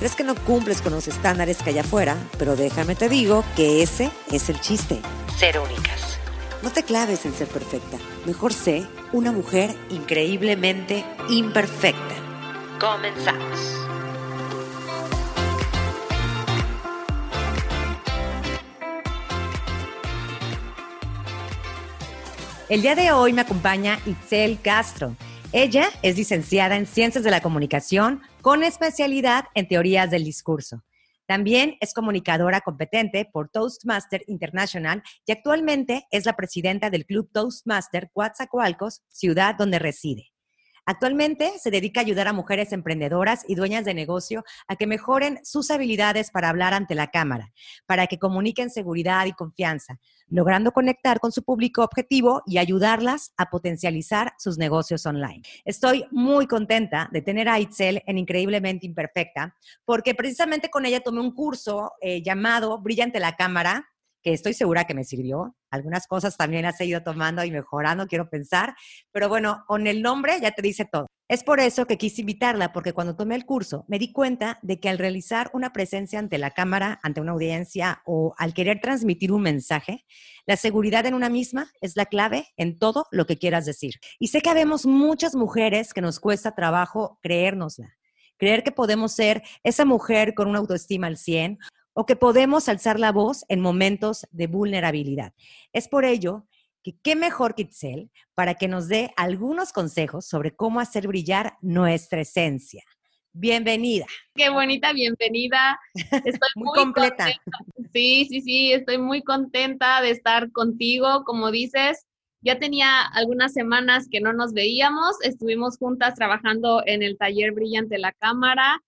crees que no cumples con los estándares que hay afuera, pero déjame te digo que ese es el chiste. Ser únicas. No te claves en ser perfecta. Mejor sé una mujer increíblemente imperfecta. Comenzamos. El día de hoy me acompaña Itzel Castro. Ella es licenciada en Ciencias de la Comunicación con especialidad en teorías del discurso. También es comunicadora competente por Toastmaster International y actualmente es la presidenta del Club Toastmaster Coatzacoalcos, ciudad donde reside. Actualmente se dedica a ayudar a mujeres emprendedoras y dueñas de negocio a que mejoren sus habilidades para hablar ante la cámara, para que comuniquen seguridad y confianza, logrando conectar con su público objetivo y ayudarlas a potencializar sus negocios online. Estoy muy contenta de tener a Itzel en Increíblemente Imperfecta, porque precisamente con ella tomé un curso eh, llamado Brillante la Cámara, que estoy segura que me sirvió. Algunas cosas también has ido tomando y mejorando, quiero pensar. Pero bueno, con el nombre ya te dice todo. Es por eso que quise invitarla, porque cuando tomé el curso me di cuenta de que al realizar una presencia ante la cámara, ante una audiencia o al querer transmitir un mensaje, la seguridad en una misma es la clave en todo lo que quieras decir. Y sé que vemos muchas mujeres que nos cuesta trabajo creérnosla creer que podemos ser esa mujer con una autoestima al 100 o que podemos alzar la voz en momentos de vulnerabilidad. Es por ello que qué mejor que Itzel para que nos dé algunos consejos sobre cómo hacer brillar nuestra esencia. Bienvenida. Qué bonita bienvenida. Estoy muy, completa. Sí, sí, sí, estoy muy contenta de estar contigo. Como dices, ya tenía algunas semanas que no nos veíamos. Estuvimos juntas trabajando en el taller Brillante la Cámara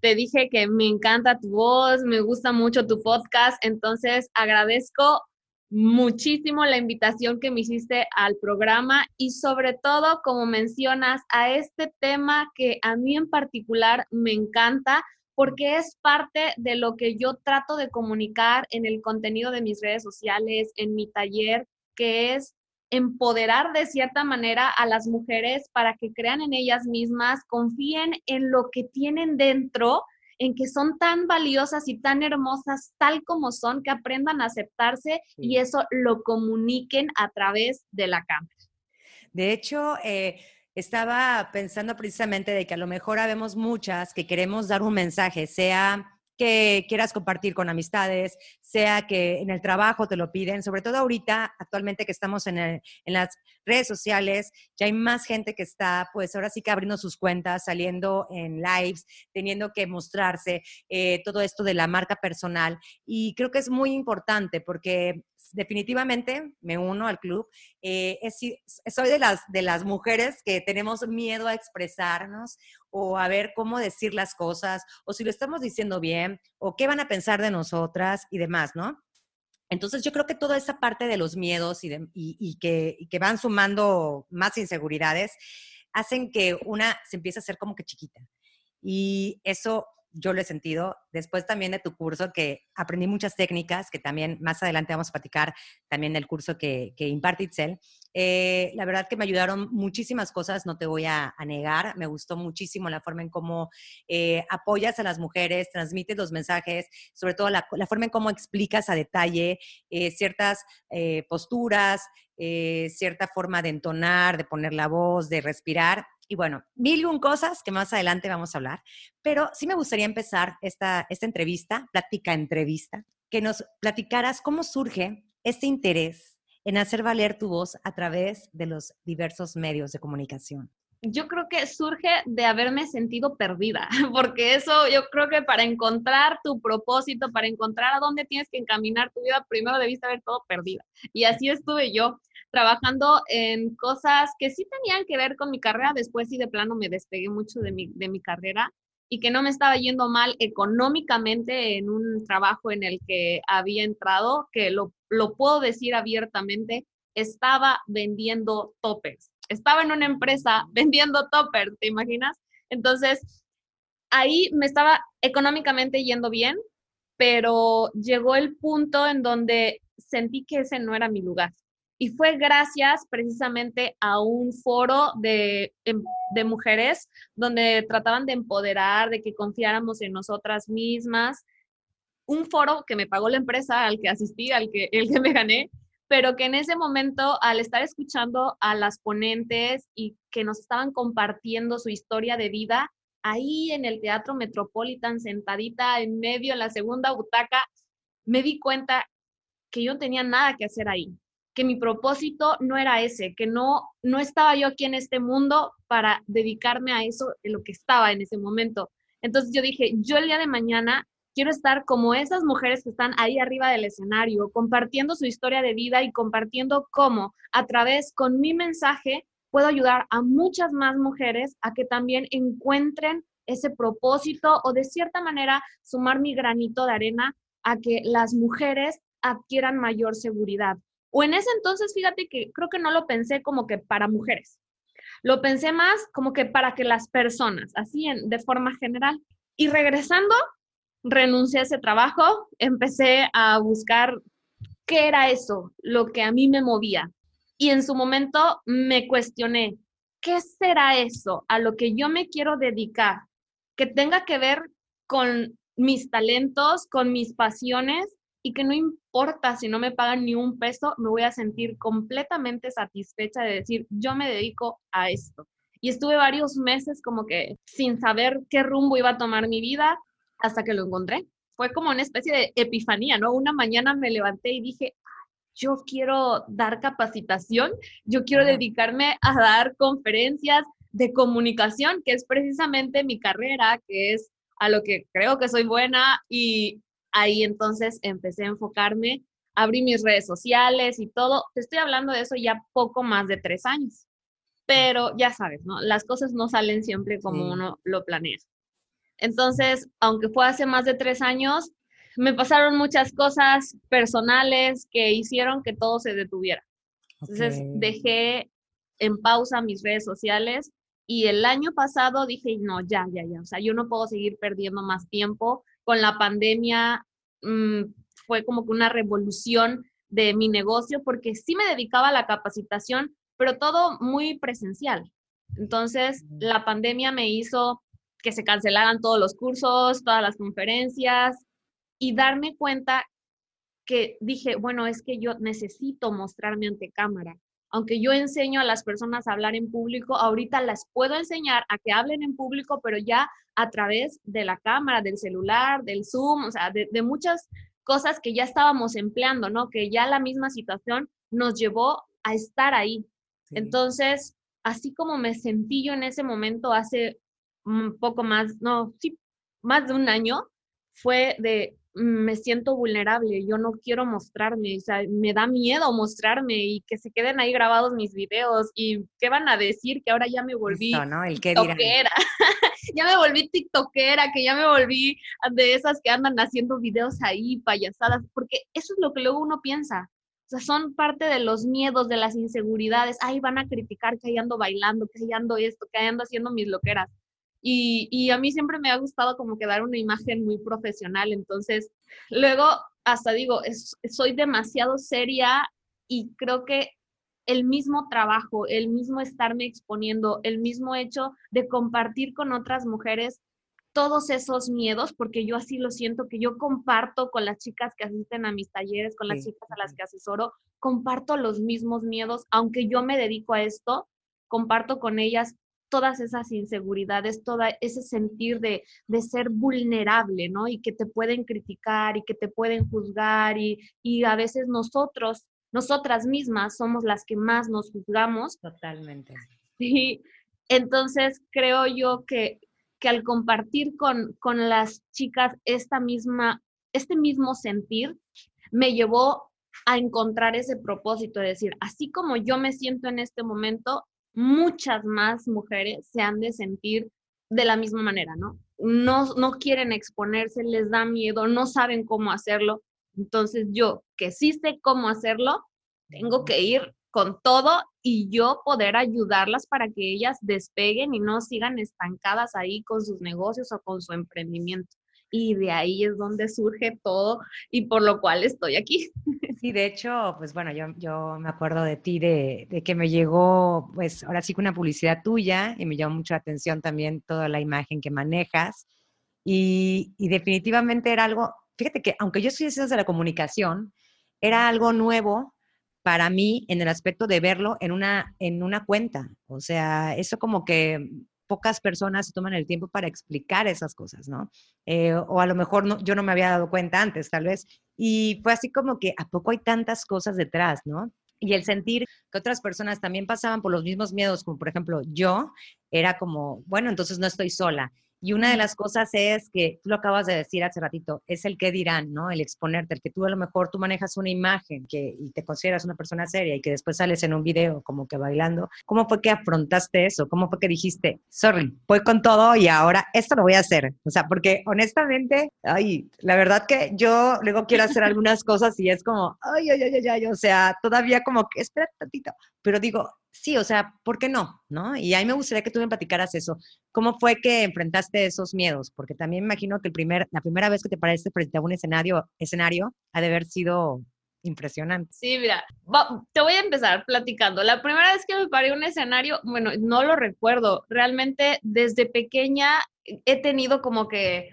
te dije que me encanta tu voz, me gusta mucho tu podcast, entonces agradezco muchísimo la invitación que me hiciste al programa y sobre todo, como mencionas, a este tema que a mí en particular me encanta porque es parte de lo que yo trato de comunicar en el contenido de mis redes sociales, en mi taller, que es empoderar de cierta manera a las mujeres para que crean en ellas mismas, confíen en lo que tienen dentro, en que son tan valiosas y tan hermosas tal como son, que aprendan a aceptarse y eso lo comuniquen a través de la cámara. De hecho, eh, estaba pensando precisamente de que a lo mejor habemos muchas que queremos dar un mensaje, sea que quieras compartir con amistades, sea que en el trabajo te lo piden, sobre todo ahorita, actualmente que estamos en, las redes sociales, ya hay más gente que está, pues ahora sí que abriendo sus cuentas, saliendo en lives, teniendo que mostrarse eh, todo esto de la marca personal. Y creo que es muy importante porque definitivamente me uno al club. Eh, soy de las, de las mujeres que tenemos miedo a expresarnos o a ver cómo decir las cosas, o si lo estamos diciendo bien, o qué van a pensar de nosotras y demás, ¿no? Entonces yo creo que toda esa parte de los miedos y, y, que, y que van sumando más inseguridades hacen que una se empiece a hacer como que chiquita. Y eso yo lo he sentido. Después también de tu curso, que aprendí muchas técnicas, que también más adelante vamos a platicar también del curso que, que imparte Itzel. Eh, la verdad que me ayudaron muchísimas cosas, no te voy a, negar. Me gustó muchísimo la forma en cómo eh, apoyas a las mujeres, transmites los mensajes, sobre todo la, forma en cómo explicas a detalle eh, ciertas posturas, cierta forma de entonar, de poner la voz, de respirar y bueno, mil y un cosas que más adelante vamos a hablar, pero sí me gustaría empezar esta, esta entrevista, plática entrevista, que nos platicaras cómo surge este interés en hacer valer tu voz a través de los diversos medios de comunicación. Yo creo que surge de haberme sentido perdida, porque eso yo creo que para encontrar tu propósito, para encontrar a dónde tienes que encaminar tu vida, primero debiste haber todo perdida. Y así estuve yo trabajando en cosas que sí tenían que ver con mi carrera. Después sí de plano me despegué mucho de mi, de mi carrera. y que no me estaba yendo mal económicamente en un trabajo en el que había entrado, que lo, lo puedo decir abiertamente, estaba vendiendo toppers. Estaba en una empresa vendiendo toppers, ¿te imaginas? Entonces, ahí me estaba económicamente yendo bien, pero llegó el punto en donde sentí que ese no era mi lugar. Y fue gracias precisamente a un foro de, em, de, mujeres donde trataban de empoderar, de que confiáramos en nosotras mismas. Un foro que me pagó la empresa al que asistí, al que, el que me gané, pero que en ese momento, al estar escuchando a las ponentes y que nos estaban compartiendo su historia de vida, ahí en el Teatro Metropolitan, sentadita en medio, en la segunda butaca, me di cuenta que yo no tenía nada que hacer ahí, que mi propósito no era ese, que no, no estaba yo aquí en este mundo para dedicarme a eso de lo que estaba en ese momento. Entonces yo dije, yo el día de mañana quiero estar como esas mujeres que están ahí arriba del escenario, compartiendo su historia de vida y compartiendo cómo a través con mi mensaje puedo ayudar a muchas más mujeres a que también encuentren ese propósito o de cierta manera sumar mi granito de arena a que las mujeres adquieran mayor seguridad. O en ese entonces, fíjate que creo que no lo pensé como que para mujeres. Lo pensé más como que para que las personas, así en, de forma general. Y regresando, renuncié a ese trabajo, empecé a buscar qué era eso, lo que a mí me movía. Y en su momento me cuestioné, ¿qué será eso a lo que yo me quiero dedicar? Que tenga que ver con mis talentos, con mis pasiones y que no importa si no me pagan ni un peso, me voy a sentir completamente satisfecha de decir, yo me dedico a esto. Y estuve varios meses como que sin saber qué rumbo iba a tomar mi vida hasta que lo encontré. Fue como una especie de epifanía, ¿no? Una mañana me levanté y dije, yo quiero dar capacitación, yo quiero dedicarme a dar conferencias de comunicación, que es precisamente mi carrera, que es a lo que creo que soy buena y ahí entonces empecé a enfocarme, abrí mis redes sociales y todo. Te estoy hablando de eso ya poco más de tres años. Pero ya sabes, ¿no? Las cosas no salen siempre como uno lo planea. Entonces, aunque fue hace más de tres años, me pasaron muchas cosas personales que hicieron que todo se detuviera. Entonces, dejé en pausa mis redes sociales y el año pasado dije, no, ya, ya, ya, o sea, yo no puedo seguir perdiendo más tiempo con la pandemia mm, fue como que una revolución de mi negocio porque sí me dedicaba a la capacitación, pero todo muy presencial. Entonces, la pandemia me hizo que se cancelaran todos los cursos, todas las conferencias y darme cuenta que dije, bueno, es que yo necesito mostrarme ante cámara aunque yo enseño a las personas a hablar en público, ahorita las puedo enseñar a que hablen en público, pero ya a través de la cámara, del celular, del Zoom, o sea, de, muchas cosas que ya estábamos empleando, ¿no? Que ya la misma situación nos llevó a estar ahí. Entonces, así como me sentí yo en ese momento hace un poco más, no, sí, más de un año, fue de, me siento vulnerable, yo no quiero mostrarme, o sea, me da miedo mostrarme y que se queden ahí grabados mis videos y qué van a decir que ahora ya me volví ¿no? El que tiktokera, ya me volví tiktokera, que ya me volví de esas que andan haciendo videos ahí, payasadas, porque eso es lo que luego uno piensa, o sea, son parte de los miedos, de las inseguridades, ahí van a criticar que ahí ando bailando, que ahí ando esto, que ahí ando haciendo mis loqueras. Y, a mí siempre me ha gustado como que dar una imagen muy profesional. Entonces, luego hasta digo, soy demasiado seria y creo que el mismo trabajo, el mismo estarme exponiendo, el mismo hecho de compartir con otras mujeres todos esos miedos, porque yo así lo siento, que yo comparto con las chicas que asisten a mis talleres, con las chicas a las que asesoro, comparto los mismos miedos, aunque yo me dedico a esto, comparto con ellas todas esas inseguridades, todo ese sentir de, ser vulnerable, ¿no? Y que te pueden criticar y que te pueden juzgar y, y a veces nosotros, nosotras mismas somos las que más nos juzgamos. Totalmente. Sí, entonces creo yo que, que al compartir con, con las chicas esta misma, este mismo sentir, me llevó a encontrar ese propósito de decir, así como yo me siento en este momento, muchas más mujeres se han de sentir de la misma manera, ¿no? No, no quieren exponerse, les da miedo, no saben cómo hacerlo. Entonces yo, que sí sé cómo hacerlo, tengo que ir con todo y yo poder ayudarlas para que ellas despeguen y no sigan estancadas ahí con sus negocios o con su emprendimiento. Y de ahí es donde surge todo y por lo cual estoy aquí. Sí, de hecho, pues bueno, yo, yo me acuerdo de ti, de, que me llegó, pues ahora sí que una publicidad tuya y me llamó mucho la atención también toda la imagen que manejas. Y, y definitivamente era algo, fíjate que aunque yo soy de la comunicación, era algo nuevo para mí en el aspecto de verlo en una, en una cuenta. O sea, eso como que pocas personas toman el tiempo para explicar esas cosas, ¿no? Eh, o a lo mejor no, yo no me había dado cuenta antes, tal vez. Y fue así como que, ¿a poco hay tantas cosas detrás, ¿no? Y el sentir que otras personas también pasaban por los mismos miedos, como por ejemplo yo, era como, bueno, entonces no estoy sola. Y una de las cosas es que tú lo acabas de decir hace ratito, es el que dirán, ¿no? El exponerte, el que tú a lo mejor tú manejas una imagen que, y te consideras una persona seria y que después sales en un video como que bailando. ¿Cómo fue que afrontaste eso? ¿Cómo fue que dijiste, sorry, voy con todo y ahora esto lo voy a hacer? O sea, porque honestamente, ay, la verdad que yo luego quiero hacer algunas cosas y es como, ay, ay, ay, ay, o sea, todavía como que, espera tantito, pero digo, sí, o sea, ¿por qué no? ¿No? Y a mí me gustaría que tú me platicaras eso. ¿Cómo fue que enfrentaste esos miedos? Porque también me imagino que el primer, la primera vez que te paraste frente a un escenario, escenario ha de haber sido impresionante. Sí, mira, te voy a empezar platicando. La primera vez que me paré un escenario, bueno, no lo recuerdo. Realmente desde pequeña he tenido como que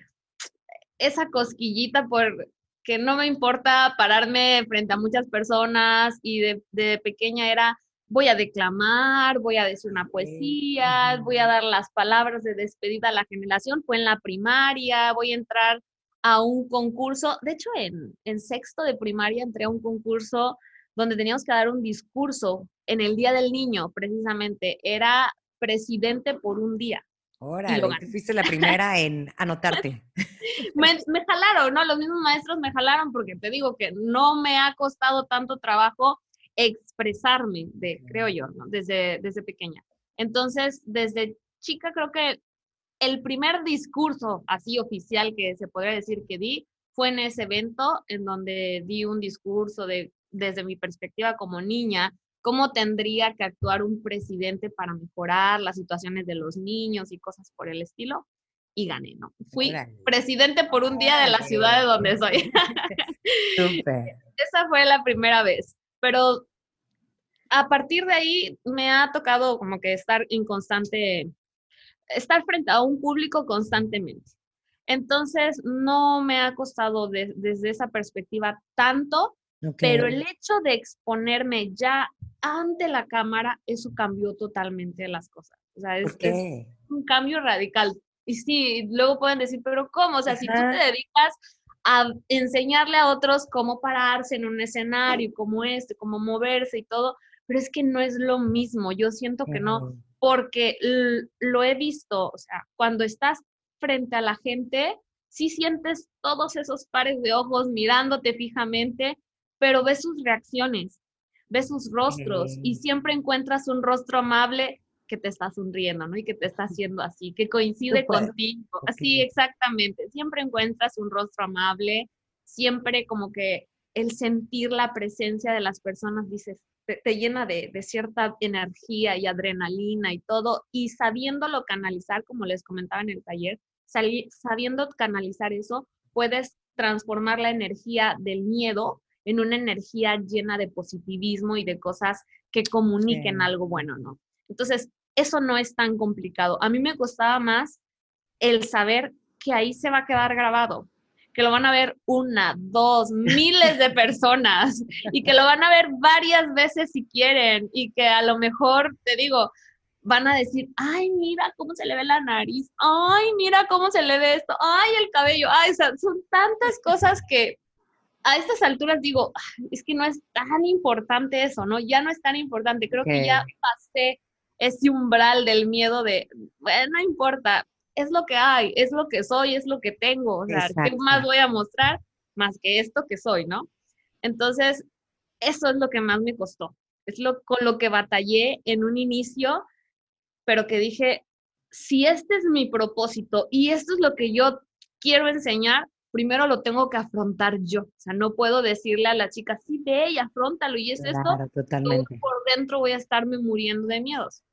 esa cosquillita por que no me importa pararme frente a muchas personas y de pequeña era voy a declamar, voy a decir una poesía, voy a dar las palabras de despedida a la generación, fue en la primaria, voy a entrar a un concurso, de hecho en, en sexto de primaria entré a un concurso donde teníamos que dar un discurso en el Día del Niño, precisamente, era presidente por un día. Órale, tú fuiste la primera en anotarte. me, me, jalaron, ¿no? Los mismos maestros me jalaron porque te digo que no me ha costado tanto trabajo expresarme, de, creo yo, ¿no? desde, desde pequeña. Entonces, desde chica creo que el primer discurso así oficial que se podría decir que di fue en ese evento en donde di un discurso de, desde mi perspectiva como niña, cómo tendría que actuar un presidente para mejorar las situaciones de los niños y cosas por el estilo. Y gané, ¿no? Fui presidente por un día de la ciudad de donde soy. Esa fue la primera vez pero a partir de ahí me ha tocado como que estar en constante, estar frente a un público constantemente. Entonces, no me ha costado desde esa perspectiva tanto, pero el hecho de exponerme ya ante la cámara, eso cambió totalmente las cosas. O sea, es, es un cambio radical. Y sí, luego pueden decir, pero ¿cómo? O sea, si tú te dedicas a enseñarle a otros cómo pararse en un escenario, cómo este, cómo moverse y todo, pero es que no es lo mismo, yo siento que no, porque lo he visto, o sea, cuando estás frente a la gente, sí sientes todos esos pares de ojos mirándote fijamente, pero ves sus reacciones, ves sus rostros y siempre encuentras un rostro amable que te está sonriendo, ¿no? Y que te está haciendo así, que coincide contigo. Así, exactamente. Siempre encuentras un rostro amable, siempre como que el sentir la presencia de las personas, dices, te, llena de, cierta energía y adrenalina y todo, y sabiéndolo canalizar, como les comentaba en el taller, sabiendo canalizar eso, puedes transformar la energía del miedo en una energía llena de positivismo y de cosas que comuniquen algo bueno, ¿no? Entonces, eso no es tan complicado. A mí me costaba más el saber que ahí se va a quedar grabado, que lo van a ver una, dos, miles de personas y que lo van a ver varias veces si quieren y que a lo mejor, te digo, van a decir, ay, mira cómo se le ve la nariz, ay, mira cómo se le ve esto, ay, el cabello, ay, son tantas cosas que a estas alturas digo, es que no es tan importante eso, ¿no? Ya no es tan importante, creo que ya pasé ese umbral del miedo de, bueno, no importa, es lo que hay, es lo que soy, es lo que tengo, o sea, ¿qué más voy a mostrar más que esto que soy, no? Entonces, eso es lo que más me costó, es lo con lo que batallé en un inicio, pero que dije, si este es mi propósito y esto es lo que yo quiero enseñar, primero lo tengo que afrontar yo. O sea, no puedo decirle a la chica, sí, ve y afrontalo y es esto. Totalmente. por dentro voy a estarme muriendo de miedos.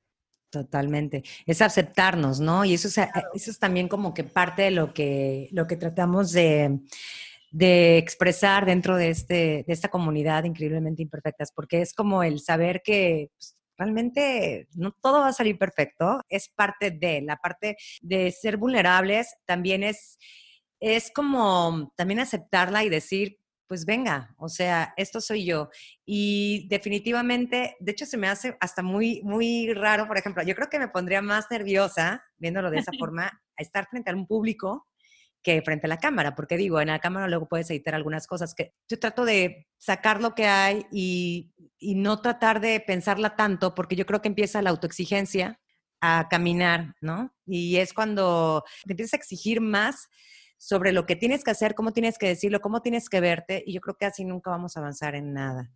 Totalmente. Es aceptarnos, ¿no? Y eso es, eso es también como que parte de lo que, lo que tratamos de, de expresar dentro de, este, de esta comunidad increíblemente imperfectas, porque es como el saber que pues, realmente no todo va a salir perfecto, es parte de, la parte de ser vulnerables también es, es como también aceptarla y decir, pues venga, o sea, esto soy yo. Y definitivamente, de hecho se me hace hasta muy, muy raro, por ejemplo, yo creo que me pondría más nerviosa, viéndolo de esa forma, a estar frente a un público que frente a la cámara, porque digo, en la cámara luego puedes editar algunas cosas que yo trato de sacar lo que hay y, y no tratar de pensarla tanto, porque yo creo que empieza la autoexigencia a caminar, ¿no? Y es cuando te empiezas a exigir más sobre lo que tienes que hacer, cómo tienes que decirlo, cómo tienes que verte, y yo creo que así nunca vamos a avanzar en nada.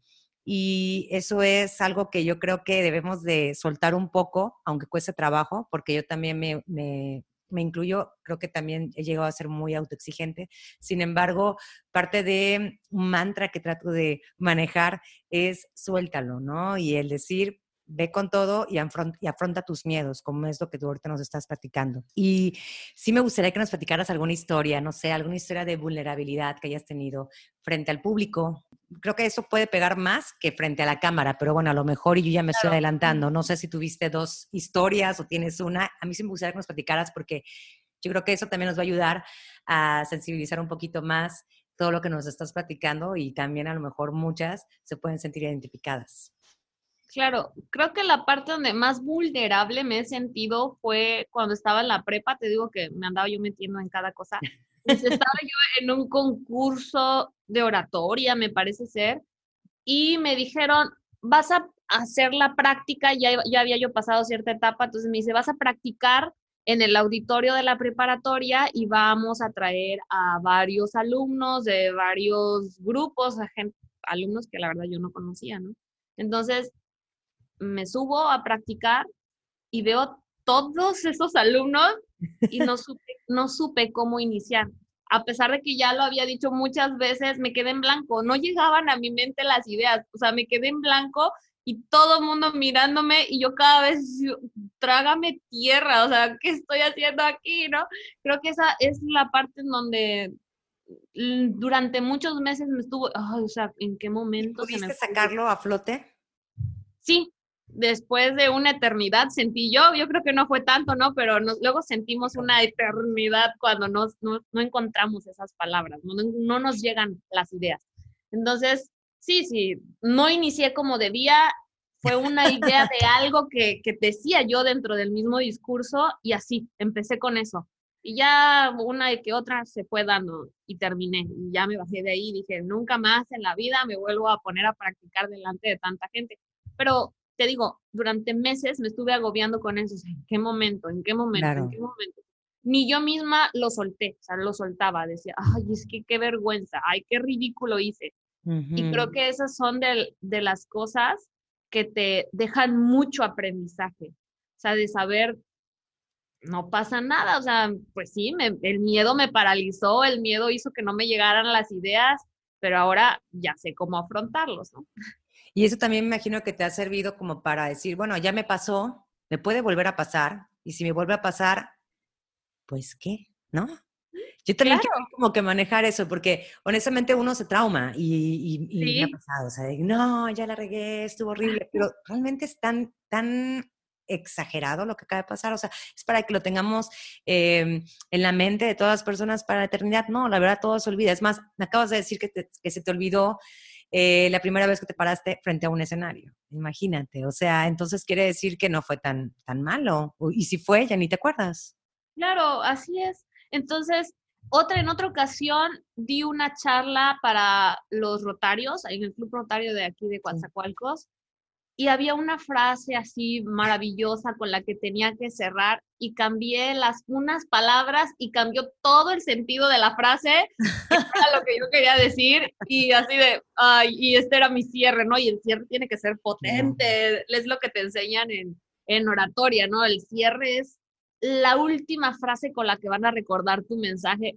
Y eso es algo que yo creo que debemos de soltar un poco, aunque cueste trabajo, porque yo también me, me, me incluyo, creo que también he llegado a ser muy autoexigente. Sin embargo, parte de un mantra que trato de manejar es suéltalo, ¿no? Y el decir, ve con todo y afronta, tus miedos, como es lo que tú ahorita nos estás platicando. Y sí me gustaría que nos platicaras alguna historia, no sé, alguna historia de vulnerabilidad que hayas tenido frente al público. Creo que eso puede pegar más que frente a la cámara, pero bueno, a lo mejor y yo ya me estoy adelantando. No sé si tuviste dos historias o tienes una. A mí sí me gustaría que nos platicaras porque yo creo que eso también nos va a ayudar a sensibilizar un poquito más todo lo que nos estás platicando y también a lo mejor muchas se pueden sentir identificadas. Claro, creo que la parte donde más vulnerable me he sentido fue cuando estaba en la prepa, te digo que me andaba yo metiendo en cada cosa. Pues, estaba yo en un concurso de oratoria, me parece ser, y me dijeron, vas a hacer la práctica, ya, ya había yo pasado cierta etapa, entonces me dice, vas a practicar en el auditorio de la preparatoria y vamos a traer a varios alumnos de varios grupos, a gente, alumnos que la verdad yo no conocía, ¿no? Entonces, me subo a practicar y veo todos esos alumnos y no supe, no supe cómo iniciar. A pesar de que ya lo había dicho muchas veces, me quedé en blanco, no llegaban a mi mente las ideas, o sea, me quedé en blanco y todo el mundo mirándome y yo cada vez, trágame tierra, o sea, ¿qué estoy haciendo aquí, no? Creo que esa es la parte en donde durante muchos meses me estuvo, o sea, ¿en qué momento? ¿Pudiste sacarlo a flote? Sí, después de una eternidad sentí yo, yo creo que no fue tanto, ¿no? Pero luego sentimos una eternidad cuando nos, no, encontramos esas palabras, no, no, nos llegan las ideas. Entonces, sí, sí, no inicié como debía, fue una idea de algo que, que decía yo dentro del mismo discurso y así, empecé con eso. Y ya una y que otra se fue dando y terminé. Y ya me bajé de ahí y dije, nunca más en la vida me vuelvo a poner a practicar delante de tanta gente. Pero te digo, durante meses me estuve agobiando con eso. ¿En qué momento? ¿En qué momento? ¿En qué momento? Ni yo misma lo solté, o sea, lo soltaba. Decía, ay, es que qué vergüenza, ay, qué ridículo hice. Y creo que esas son de, de las cosas que te dejan mucho aprendizaje. O sea, de saber, no pasa nada. O sea, pues sí, el miedo me paralizó, el miedo hizo que no me llegaran las ideas, pero ahora ya sé cómo afrontarlos, ¿no? Y eso también me imagino que te ha servido como para decir, bueno, ya me pasó, me puede volver a pasar, y si me vuelve a pasar, pues qué, ¿no? Yo también quiero como que manejar eso, porque honestamente uno se trauma y, y, me ha pasado, o sea, no, ya la regué, estuvo horrible, pero realmente es tan, tan exagerado lo que acaba de pasar, o sea, es para que lo tengamos em, en la mente de todas las personas para la eternidad, no, la verdad todo se olvida, es más, me acabas de decir que, que se te olvidó eh, la primera vez que te paraste frente a un escenario. Imagínate, o sea, entonces quiere decir que no fue tan, tan malo. Y si fue, ya ni te acuerdas. Claro, así es. Entonces, otra, en otra ocasión di una charla para los rotarios, en el Club Rotario de aquí de Coatzacoalcos, y había una frase así maravillosa con la que tenía que cerrar y cambié las unas palabras y cambió todo el sentido de la frase, era lo que yo quería decir y así de, ay, y este era mi cierre, ¿no? Y el cierre tiene que ser potente, es lo que te enseñan en, en oratoria, ¿no? El cierre es la última frase con la que van a recordar tu mensaje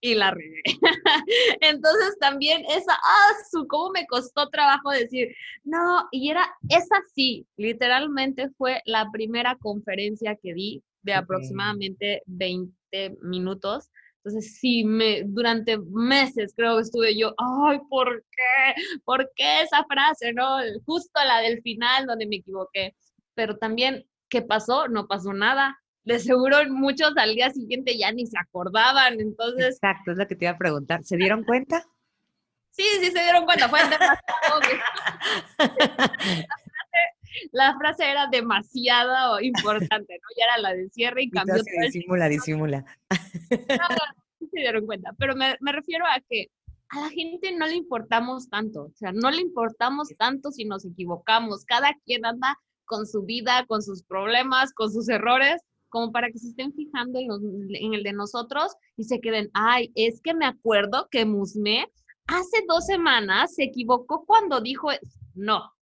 y la regué. Entonces también esa, ah, su, cómo me costó trabajo decir, no, y era, esa sí, literalmente fue la primera conferencia que di de aproximadamente 20 minutos. Entonces, sí, me, durante meses creo que estuve yo, ay, ¿por qué? ¿Por qué esa frase, no? Justo la del final donde me equivoqué. Pero también, ¿qué pasó? No pasó nada de seguro muchos al día siguiente ya ni se acordaban, entonces... Exacto, es lo que te iba a preguntar. ¿Se dieron cuenta? Sí, sí se dieron cuenta, fue demasiado... la, frase, era demasiado importante, ¿no? Ya era la de cierre y cambió todo. Disimula, disimula. No, se dieron cuenta, pero me, me refiero a que a la gente no le importamos tanto, o sea, no le importamos tanto si nos equivocamos, cada quien anda con su vida, con sus problemas, con sus errores, como para que se estén fijando en, el de nosotros y se queden, ay, es que me acuerdo que Musme hace dos semanas se equivocó cuando dijo, no,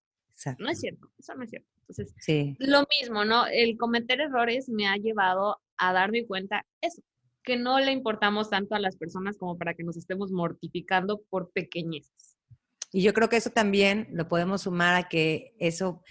no es cierto, eso no es cierto. Entonces, sí. lo mismo, ¿no? El cometer errores me ha llevado a darme cuenta eso, que no le importamos tanto a las personas como para que nos estemos mortificando por pequeñeces. Y yo creo que eso también lo podemos sumar a que eso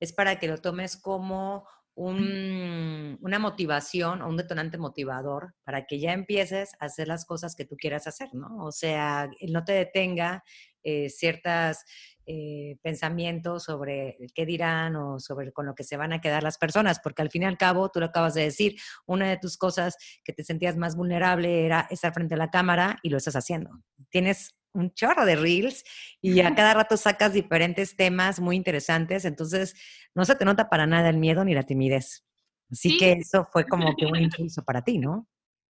es para que lo tomes como una motivación o un detonante motivador para que ya empieces a hacer las cosas que tú quieras hacer, ¿no? O sea, no te detenga eh, ciertos eh, pensamientos sobre qué dirán o sobre con lo que se van a quedar las personas, porque al fin y al cabo, tú lo acabas de decir, una de tus cosas que te sentías más vulnerable era estar frente a la cámara y lo estás haciendo. Tienes un chorro de reels y a cada rato sacas diferentes temas muy interesantes, entonces no se te nota para nada el miedo ni la timidez. Así que eso fue como que un impulso para ti, ¿no?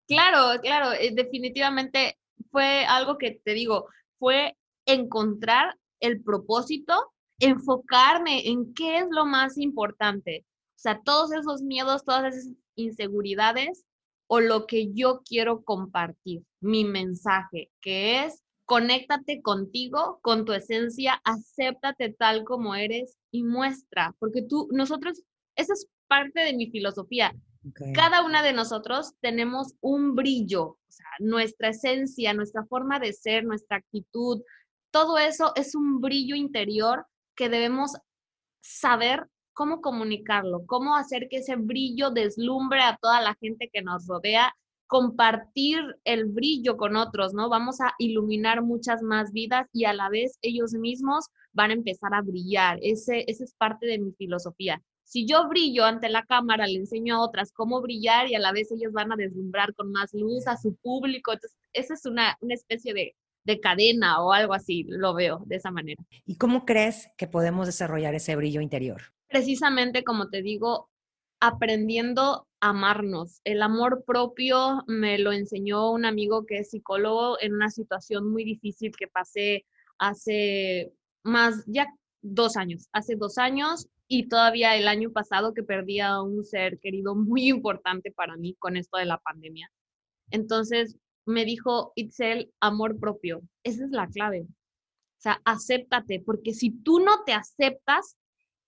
Claro, claro, eh, definitivamente fue algo que te digo, fue encontrar el propósito, enfocarme en qué es lo más importante. O sea, todos esos miedos, todas esas inseguridades o lo que yo quiero compartir, mi mensaje, que es conéctate contigo, con tu esencia, acéptate tal como eres y muestra, porque tú, nosotros, esa es parte de mi filosofía. Cada una de nosotros tenemos un brillo, o sea, nuestra esencia, nuestra forma de ser, nuestra actitud, todo eso es un brillo interior que debemos saber cómo comunicarlo, cómo hacer que ese brillo deslumbre a toda la gente que nos rodea compartir el brillo con otros, ¿no? Vamos a iluminar muchas más vidas y a la vez ellos mismos van a empezar a brillar. Ese, esa es parte de mi filosofía. Si yo brillo ante la cámara, le enseño a otras cómo brillar y a la vez ellos van a deslumbrar con más luz a su público. Entonces, esa es una, una especie de, de cadena o algo así, lo veo de esa manera. ¿Y cómo crees que podemos desarrollar ese brillo interior? Precisamente, como te digo, aprendiendo amarnos. El amor propio me lo enseñó un amigo que es psicólogo en una situación muy difícil que pasé hace más, ya dos años, hace dos años y todavía el año pasado que perdí a un ser querido muy importante para mí con esto de la pandemia. Entonces me dijo, Itzel, amor propio, esa es la clave. O sea, acéptate, porque si tú no te aceptas,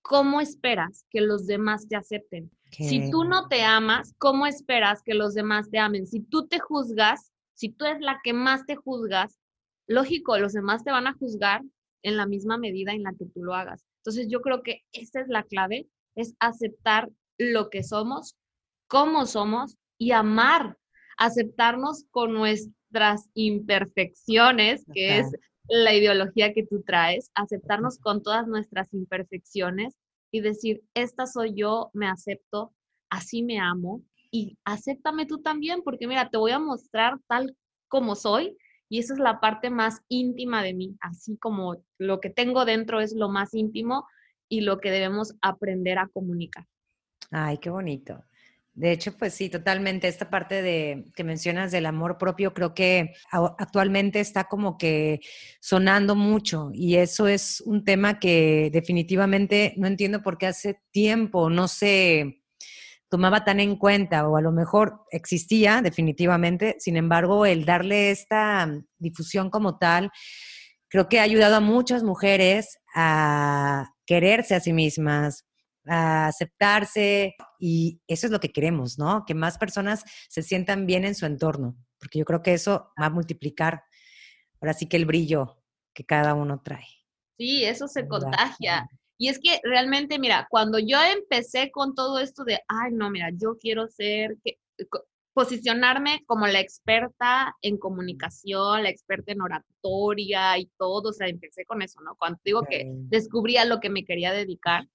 ¿cómo esperas que los demás te acepten? Si tú no te amas, ¿cómo esperas que los demás te amen? Si tú te juzgas, si tú eres la que más te juzgas, lógico, los demás te van a juzgar en la misma medida en la que tú lo hagas. Entonces yo creo que esa es la clave, es aceptar lo que somos, cómo somos y amar, aceptarnos con nuestras imperfecciones, que es la ideología que tú traes, aceptarnos con todas nuestras imperfecciones y decir, esta soy yo, me acepto, así me amo y acéptame tú también, porque mira, te voy a mostrar tal como soy y esa es la parte más íntima de mí, así como lo que tengo dentro es lo más íntimo y lo que debemos aprender a comunicar. Ay, qué bonito. De hecho, pues sí, totalmente. Esta parte de que mencionas del amor propio, creo que actualmente está como que sonando mucho y eso es un tema que definitivamente no entiendo por qué hace tiempo no se tomaba tan en cuenta o a lo mejor existía definitivamente. Sin embargo, el darle esta difusión como tal, creo que ha ayudado a muchas mujeres a quererse a sí mismas, a aceptarse, y eso es lo que queremos, ¿no? Que más personas se sientan bien en su entorno, porque yo creo que eso va a multiplicar ahora sí que el brillo que cada uno trae. Sí, eso se contagia. Y es que realmente, mira, cuando yo empecé con todo esto de, ay, no, mira, yo quiero ser, que, posicionarme como la experta en comunicación, la experta en oratoria y todo, o sea, empecé con eso, ¿no? Cuando digo que descubría lo que me quería dedicar,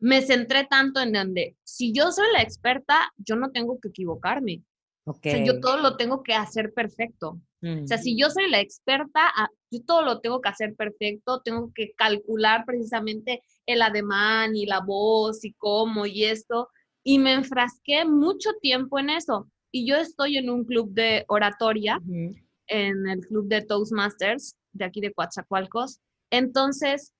me centré tanto en donde, si yo soy la experta, yo no tengo que equivocarme. O sea, yo todo lo tengo que hacer perfecto. O sea, si yo soy la experta, ah, yo todo lo tengo que hacer perfecto, tengo que calcular precisamente el ademán y la voz y cómo y esto. Y me enfrasqué mucho tiempo en eso y yo estoy en un club de oratoria, en el club de Toastmasters de aquí de Coatzacoalcos. Entonces,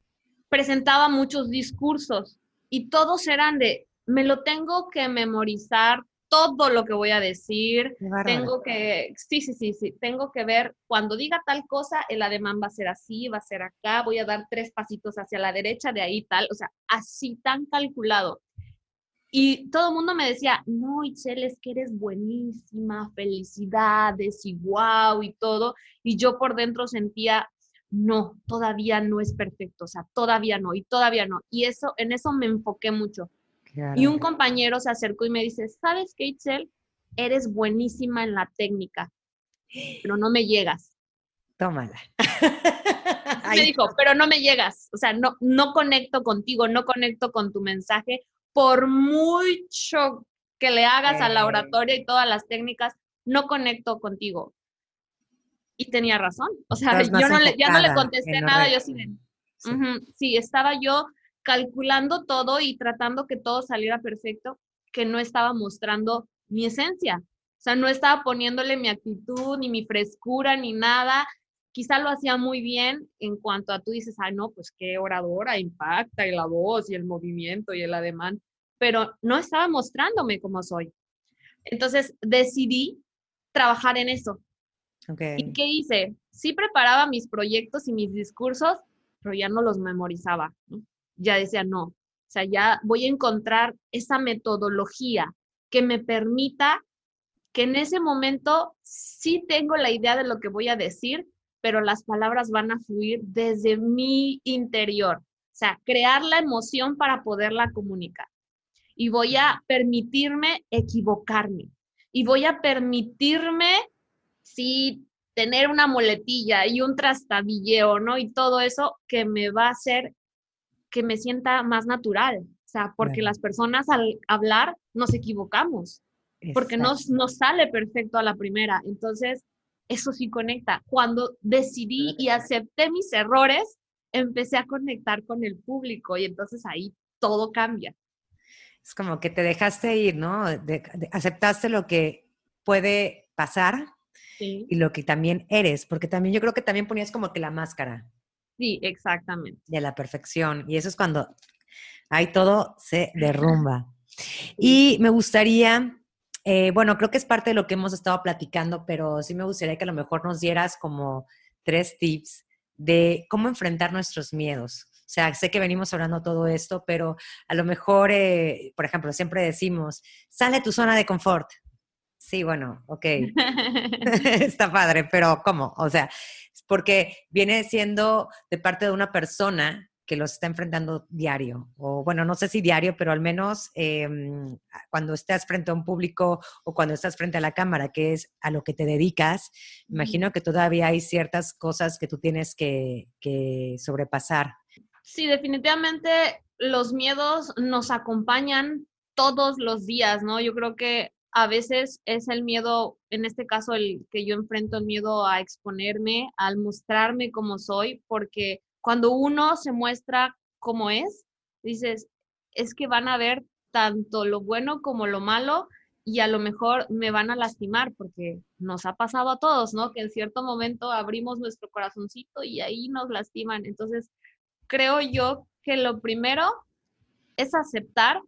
presentaba muchos discursos y todos eran de, me lo tengo que memorizar todo lo que voy a decir, tengo que, sí, sí, sí, sí, tengo que ver, cuando diga tal cosa, el ademán va a ser así, va a ser acá, voy a dar tres pasitos hacia la derecha, de ahí tal, o sea, así tan calculado. Y todo el mundo me decía, no, Itzel, es que eres buenísima, felicidades y wow y todo. Y yo por dentro sentía, no, todavía no es perfecto, o sea, todavía no y todavía no. Y eso, en eso me enfoqué mucho. Y un compañero se acercó y me dice, ¿sabes qué, Itzel? Eres buenísima en la técnica, pero no me llegas. Tómala. me dijo, pero no me llegas, o sea, no, no conecto contigo, no conecto con tu mensaje, por mucho que le hagas a la oratoria y todas las técnicas, no conecto contigo. Y tenía razón. O sea, yo no le, ya no le contesté nada, yo sí, sí, estaba yo calculando todo y tratando que todo saliera perfecto, que no estaba mostrando mi esencia. O sea, no estaba poniéndole mi actitud, ni mi frescura, ni nada. Quizá lo hacía muy bien en cuanto a tú dices, ah, no, pues qué oradora, impacta, y la voz, y el movimiento, y el ademán pero no estaba mostrándome como soy. Entonces decidí trabajar en eso. ¿Y qué hice? Sí preparaba mis proyectos y mis discursos, pero ya no los memorizaba. Ya decía, no, o sea, ya voy a encontrar esa metodología que me permita que en ese momento sí tengo la idea de lo que voy a decir, pero las palabras van a fluir desde mi interior. O sea, crear la emoción para poderla comunicar y voy a permitirme equivocarme y voy a permitirme, sí, tener una muletilla y un trastabilleo, ¿no? Y todo eso que me va a hacer que me sienta más natural. O sea, porque las personas al hablar nos equivocamos, porque no nos sale perfecto a la primera. Entonces, eso sí conecta. Cuando decidí y acepté mis errores, empecé a conectar con el público y entonces ahí todo cambia es como que te dejaste ir, ¿no? aceptaste lo que puede pasar y lo que también eres, porque también yo creo que también ponías como que la máscara. Sí, exactamente. De la perfección. Y eso es cuando ahí todo se derrumba. Y me gustaría, eh, bueno, creo que es parte de lo que hemos estado platicando, pero sí me gustaría que a lo mejor nos dieras como tres tips de cómo enfrentar nuestros miedos. O sea, sé que venimos hablando todo esto, pero a lo mejor, eh, por ejemplo, siempre decimos, sale tu zona de confort. Sí, bueno, ok. Está padre, pero ¿cómo? O sea, porque viene siendo de parte de una persona que los está enfrentando diario, o bueno, no sé si diario, pero al menos em, cuando estás frente a un público o cuando estás frente a la cámara, que es a lo que te dedicas, imagino que todavía hay ciertas cosas que tú tienes que, que sobrepasar. Sí, definitivamente los miedos nos acompañan todos los días, ¿no? Yo creo que a veces es el miedo, en este caso el que yo enfrento el miedo a exponerme, al mostrarme como soy, porque cuando uno se muestra como es, dices, es que van a ver tanto lo bueno como lo malo y a lo mejor me van a lastimar porque nos ha pasado a todos, ¿no? Que en cierto momento abrimos nuestro corazoncito y ahí nos lastiman. Entonces, creo yo que lo primero es aceptar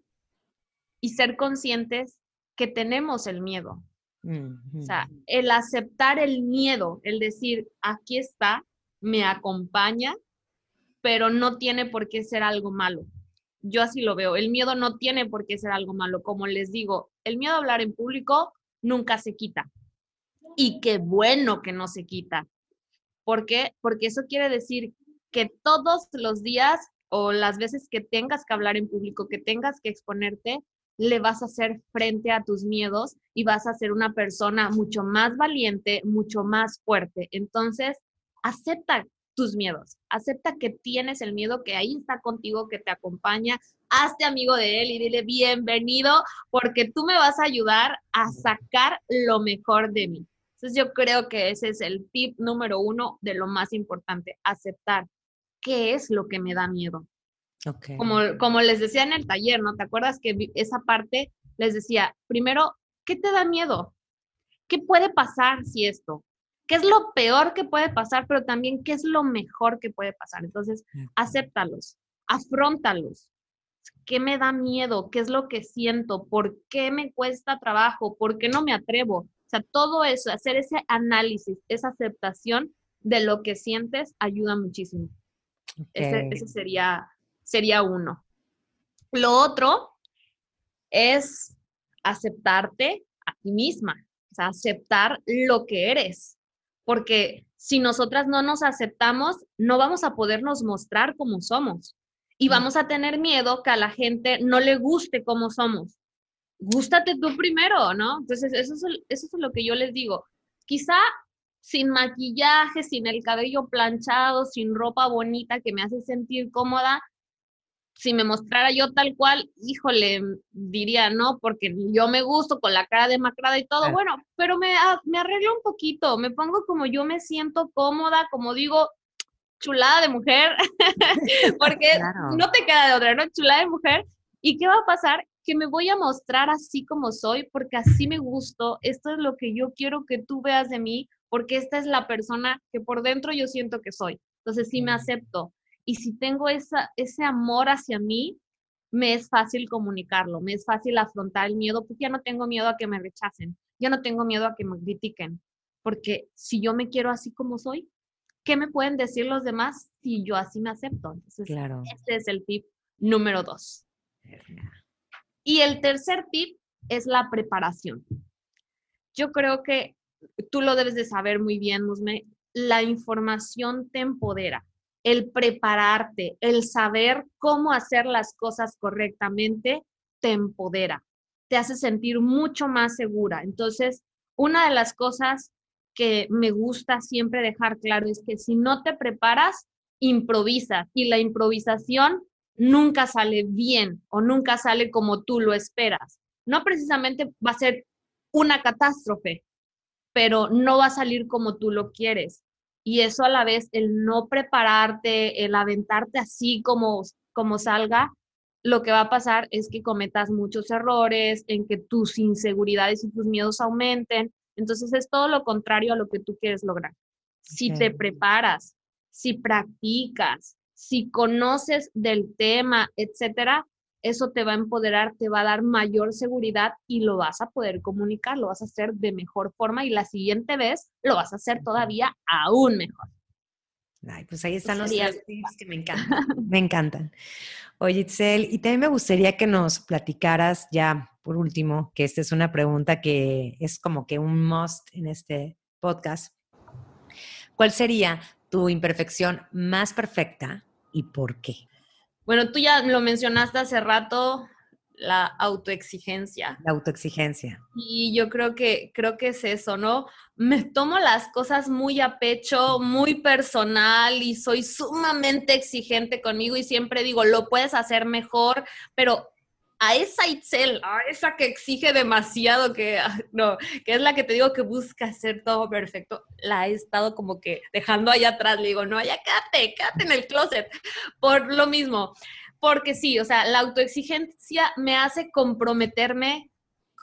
y ser conscientes que tenemos el miedo. O sea, el aceptar el miedo, el decir, aquí está, me acompaña, pero no tiene por qué ser algo malo. yo así lo veo. El miedo no tiene por qué ser algo malo. Como les digo, el miedo a hablar en público nunca se quita. Y qué bueno que no se quita. ¿Por qué? Porque eso quiere decir que todos los días o las veces que tengas que hablar en público, que tengas que exponerte, le vas a hacer frente a tus miedos y vas a ser una persona mucho más valiente, mucho más fuerte. Entonces, acepta tus miedos, acepta que tienes el miedo, que ahí está contigo, que te acompaña, hazte amigo de él y dile bienvenido, porque tú me vas a ayudar a sacar lo mejor de mí. Entonces yo creo que ese es el tip número uno de lo más importante, aceptar qué es lo que me da miedo. Como, como les decía en el taller, ¿no? ¿Te acuerdas que esa parte les decía, primero, ¿qué te da miedo? ¿Qué puede pasar si esto? ¿Qué es lo peor que puede pasar, pero también qué es lo mejor que puede pasar? Entonces, acéptalos, afrontalos. ¿Qué me da miedo? ¿Qué es lo que siento? ¿Por qué me cuesta trabajo? ¿Por qué no me atrevo? O sea, todo eso, hacer ese análisis, esa aceptación de lo que sientes, ayuda muchísimo. Ese, sería, sería uno. Lo otro es aceptarte a ti misma, o sea, aceptar lo que eres, porque si nosotras no nos aceptamos, no vamos a podernos mostrar como somos y vamos a tener miedo que a la gente no le guste como somos. Gústate tú primero, ¿no? Entonces, eso es, eso es lo que yo les digo. Quizá sin maquillaje, sin el cabello planchado, sin ropa bonita que me hace sentir cómoda, si me mostrara yo tal cual, híjole, diría no, porque yo me gusto con la cara demacrada y todo, bueno, pero me, me arreglo un poquito, me pongo como yo me siento cómoda, como digo, chulada de mujer, porque no te queda de otra, ¿no? Chulada de mujer. ¿Y qué va a pasar? Que me voy a mostrar así como soy, porque así me gusto, esto es lo que yo quiero que tú veas de mí, porque esta es la persona que por dentro yo siento que soy. Entonces sí me acepto. Y si tengo esa, ese amor hacia mí, me es fácil comunicarlo, me es fácil afrontar el miedo, porque ya no tengo miedo a que me rechacen, ya no tengo miedo a que me critiquen, porque si yo me quiero así como soy, ¿qué me pueden decir los demás si yo así me acepto? Entonces, claro. este es el tip número dos. Y el tercer tip es la preparación. Yo creo que tú lo debes de saber muy bien, Musme, la información te empodera el prepararte, el saber cómo hacer las cosas correctamente, te empodera, te hace sentir mucho más segura. Entonces, una de las cosas que me gusta siempre dejar claro es que si no te preparas, improvisa y la improvisación nunca sale bien o nunca sale como tú lo esperas. No precisamente va a ser una catástrofe, pero no va a salir como tú lo quieres y eso a la vez, el no prepararte, el aventarte así como, como salga, lo que va a pasar es que cometas muchos errores, en que tus inseguridades y tus miedos aumenten. Entonces es todo lo contrario a lo que tú quieres lograr. Si te preparas, si practicas, si conoces del tema, etcétera, eso te va a empoderar, te va a dar mayor seguridad y lo vas a poder comunicar, lo vas a hacer de mejor forma y la siguiente vez lo vas a hacer todavía aún mejor. Ay, pues ahí están los tips que me encantan. me encantan. Oye, Itzel, y también me gustaría que nos platicaras ya, por último, que esta es una pregunta que es como que un must en este podcast. ¿Cuál sería tu imperfección más perfecta y por qué? Bueno, tú ya lo mencionaste hace rato, la autoexigencia. La autoexigencia. Y yo creo que, creo que es eso, ¿no? Me tomo las cosas muy a pecho, muy personal y soy sumamente exigente conmigo y siempre digo, lo puedes hacer mejor, pero a esa Itzel, a esa que exige demasiado, que ah, no, que es la que te digo que busca hacer todo perfecto, la he estado como que dejando allá atrás. Le digo, no, ya quédate, quédate en el closet. Por lo mismo, porque sí, o sea, la autoexigencia me hace comprometerme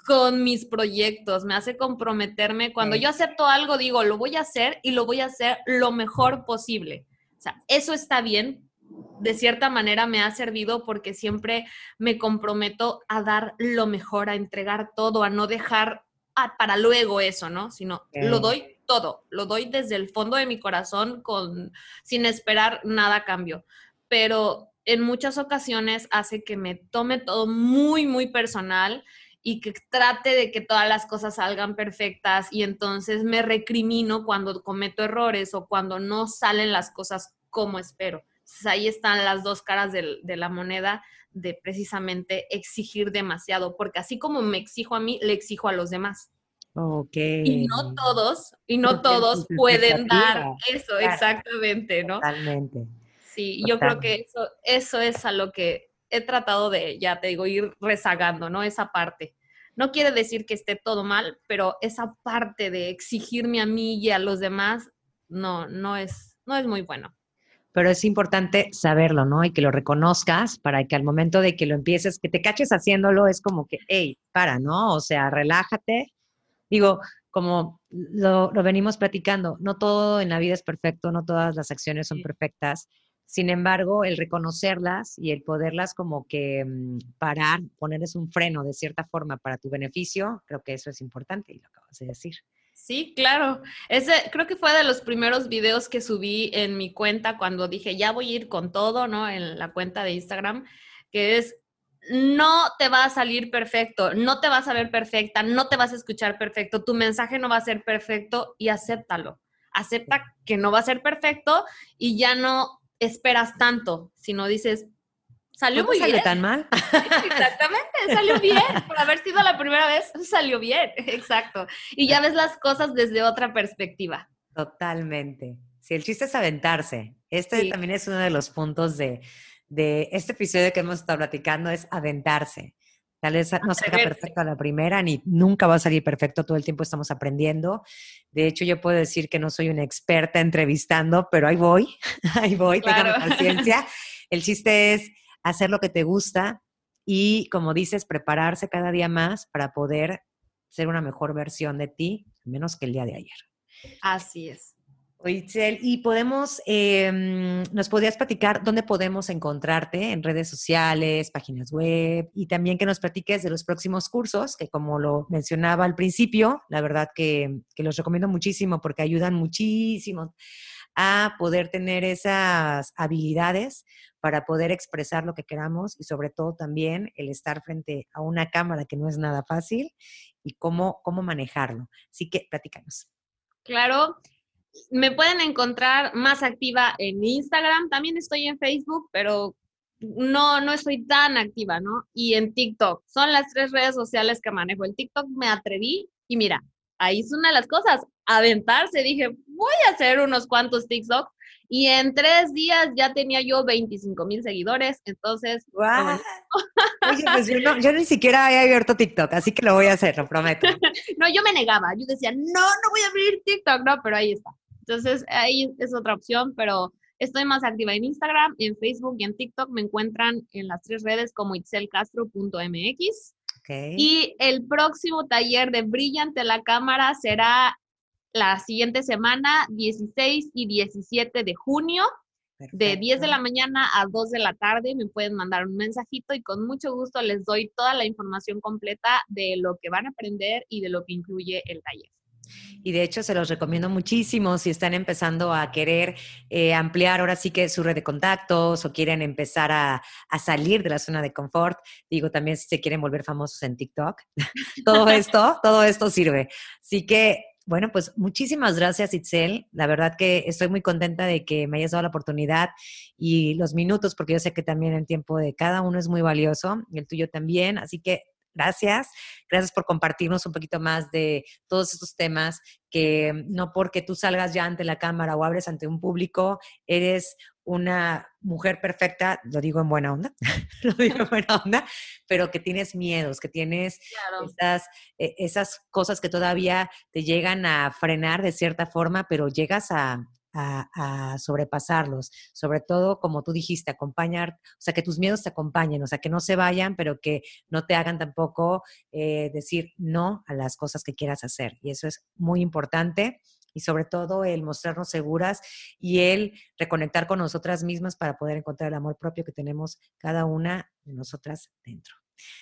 con mis proyectos, me hace comprometerme. Cuando yo acepto algo, digo, lo voy a hacer y lo voy a hacer lo mejor posible. O sea, eso está bien, de cierta manera me ha servido porque siempre me comprometo a dar lo mejor, a entregar todo, a no dejar para luego eso, ¿no? Sino lo doy todo, lo doy desde el fondo de mi corazón con sin esperar nada a cambio. Pero en muchas ocasiones hace que me tome todo muy, muy personal y que trate de que todas las cosas salgan perfectas y entonces me recrimino cuando cometo errores o cuando no salen las cosas como espero. Ahí están las dos caras de, de la moneda de precisamente exigir demasiado, porque así como me exijo a mí, le exijo a los demás. Okay. Y no todos, y no todos pueden dar eso, exactamente, ¿no? Totalmente. Sí, yo creo que eso, eso es a lo que he tratado de, ya te digo, ir rezagando, ¿no? Esa parte. No quiere decir que esté todo mal, pero esa parte de exigirme a mí y a los demás, no, no es, no es muy bueno. Pero es importante saberlo, ¿no? Y que lo reconozcas para que al momento de que lo empieces, que te caches haciéndolo, es como que, hey, para, ¿no? O sea, relájate Digo, como lo, venimos platicando, no todo en la vida es perfecto, no todas las acciones son perfectas. Sin embargo, el reconocerlas y el poderlas como que mm, parar, ponerles un freno de cierta forma para tu beneficio, creo que eso es importante y lo acabas de decir. Sí, claro. Ese creo que fue de los primeros videos que subí en mi cuenta cuando dije, ya voy a ir con todo, ¿no? En la cuenta de Instagram, que es no te va a salir perfecto, no te vas a ver perfecta, no te vas a escuchar perfecto, tu mensaje no va a ser perfecto y acéptalo. Acepta que no va a ser perfecto y ya no esperas tanto, sino dices, salió muy bien. tan mal? Exactamente, salió bien. Por haber sido la primera vez, salió bien. Exacto. Y ya ves las cosas desde otra perspectiva. Totalmente. Sí, el chiste es aventarse. Este también es uno de los puntos de, de este episodio que hemos estado platicando es aventarse. Tal vez no salga perfecto a la primera, ni nunca va a salir perfecto, todo el tiempo estamos aprendiendo. De hecho, yo puedo decir que no soy una experta entrevistando, pero ahí voy, ahí voy, claro. paciencia. El chiste es hacer lo que te gusta y, como dices, prepararse cada día más para poder ser una mejor versión de ti, menos que el día de ayer. Así es. Itzel, y podemos, em, nos podrías platicar dónde podemos encontrarte en redes sociales, páginas web, y también que nos platiques de los próximos cursos, que como lo mencionaba al principio, la verdad que, que los recomiendo muchísimo porque ayudan muchísimo a poder tener esas habilidades para poder expresar lo que queramos y sobre todo también el estar frente a una cámara que no es nada fácil y cómo, cómo manejarlo. Así que platícanos. Claro, me pueden encontrar más activa en Instagram, también estoy en Facebook, pero no, no estoy tan activa, ¿no? Y en TikTok. Son las tres redes sociales que manejo. El TikTok me atreví y mira, ahí es una de las cosas, aventarse. Dije, voy a hacer unos cuantos TikTok y en tres días ya tenía yo 25 mil seguidores, entonces... Oye, pues yo, no, yo, ni siquiera he abierto TikTok, así que lo voy a hacer, lo prometo. no, yo me negaba, yo decía, no, no voy a abrir TikTok, no, pero ahí está. Entonces, ahí es otra opción, pero estoy más activa en Instagram, en Facebook y en TikTok. Me encuentran en las tres redes como itzelcastro.mx. Okay. Y el próximo taller de Brillante la Cámara será la siguiente semana, 16 y 17 de junio. De 10 de la mañana a 2 de la tarde me pueden mandar un mensajito y con mucho gusto les doy toda la información completa de lo que van a aprender y de lo que incluye el taller. Y de hecho se los recomiendo muchísimo si están empezando a querer eh, ampliar ahora sí que su red de contactos o quieren empezar a, a, salir de la zona de confort. Digo también si se quieren volver famosos en TikTok. todo esto, todo esto sirve. Así que bueno, pues muchísimas gracias, Itzel. La verdad que estoy muy contenta de que me hayas dado la oportunidad y los minutos, porque yo sé que también el tiempo de cada uno es muy valioso y el tuyo también. Así que Gracias. Gracias por compartirnos un poquito más de todos estos temas que no porque tú salgas ya ante la cámara o abres ante un público, eres una mujer perfecta, lo digo en buena onda, lo digo en buena onda, pero que tienes miedos, que tienes esas, e, esas cosas que todavía te llegan a frenar de cierta forma, pero llegas a, a, sobrepasarlos. Sobre todo, como tú dijiste, acompañar, o sea, que tus miedos te acompañen, o sea, que no se vayan, pero que no te hagan tampoco eh, decir no a las cosas que quieras hacer. Y eso es muy importante. Y sobre todo el mostrarnos seguras y el reconectar con nosotras mismas para poder encontrar el amor propio que tenemos cada una de nosotras dentro.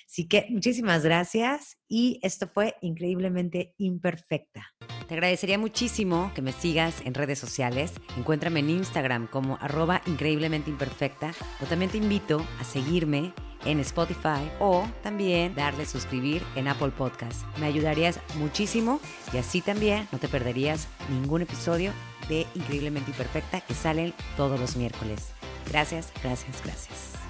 Así que muchísimas gracias y esto fue increíblemente imperfecta. Te agradecería muchísimo que me sigas en redes sociales. Encuéntrame en Instagram como arroba increíblemente imperfecta o también te invito a seguirme en Spotify o también darle suscribir en Apple Podcast. Me ayudarías muchísimo y así también no te perderías ningún episodio de Increíblemente Imperfecta que salen todos los miércoles. Gracias, gracias, gracias.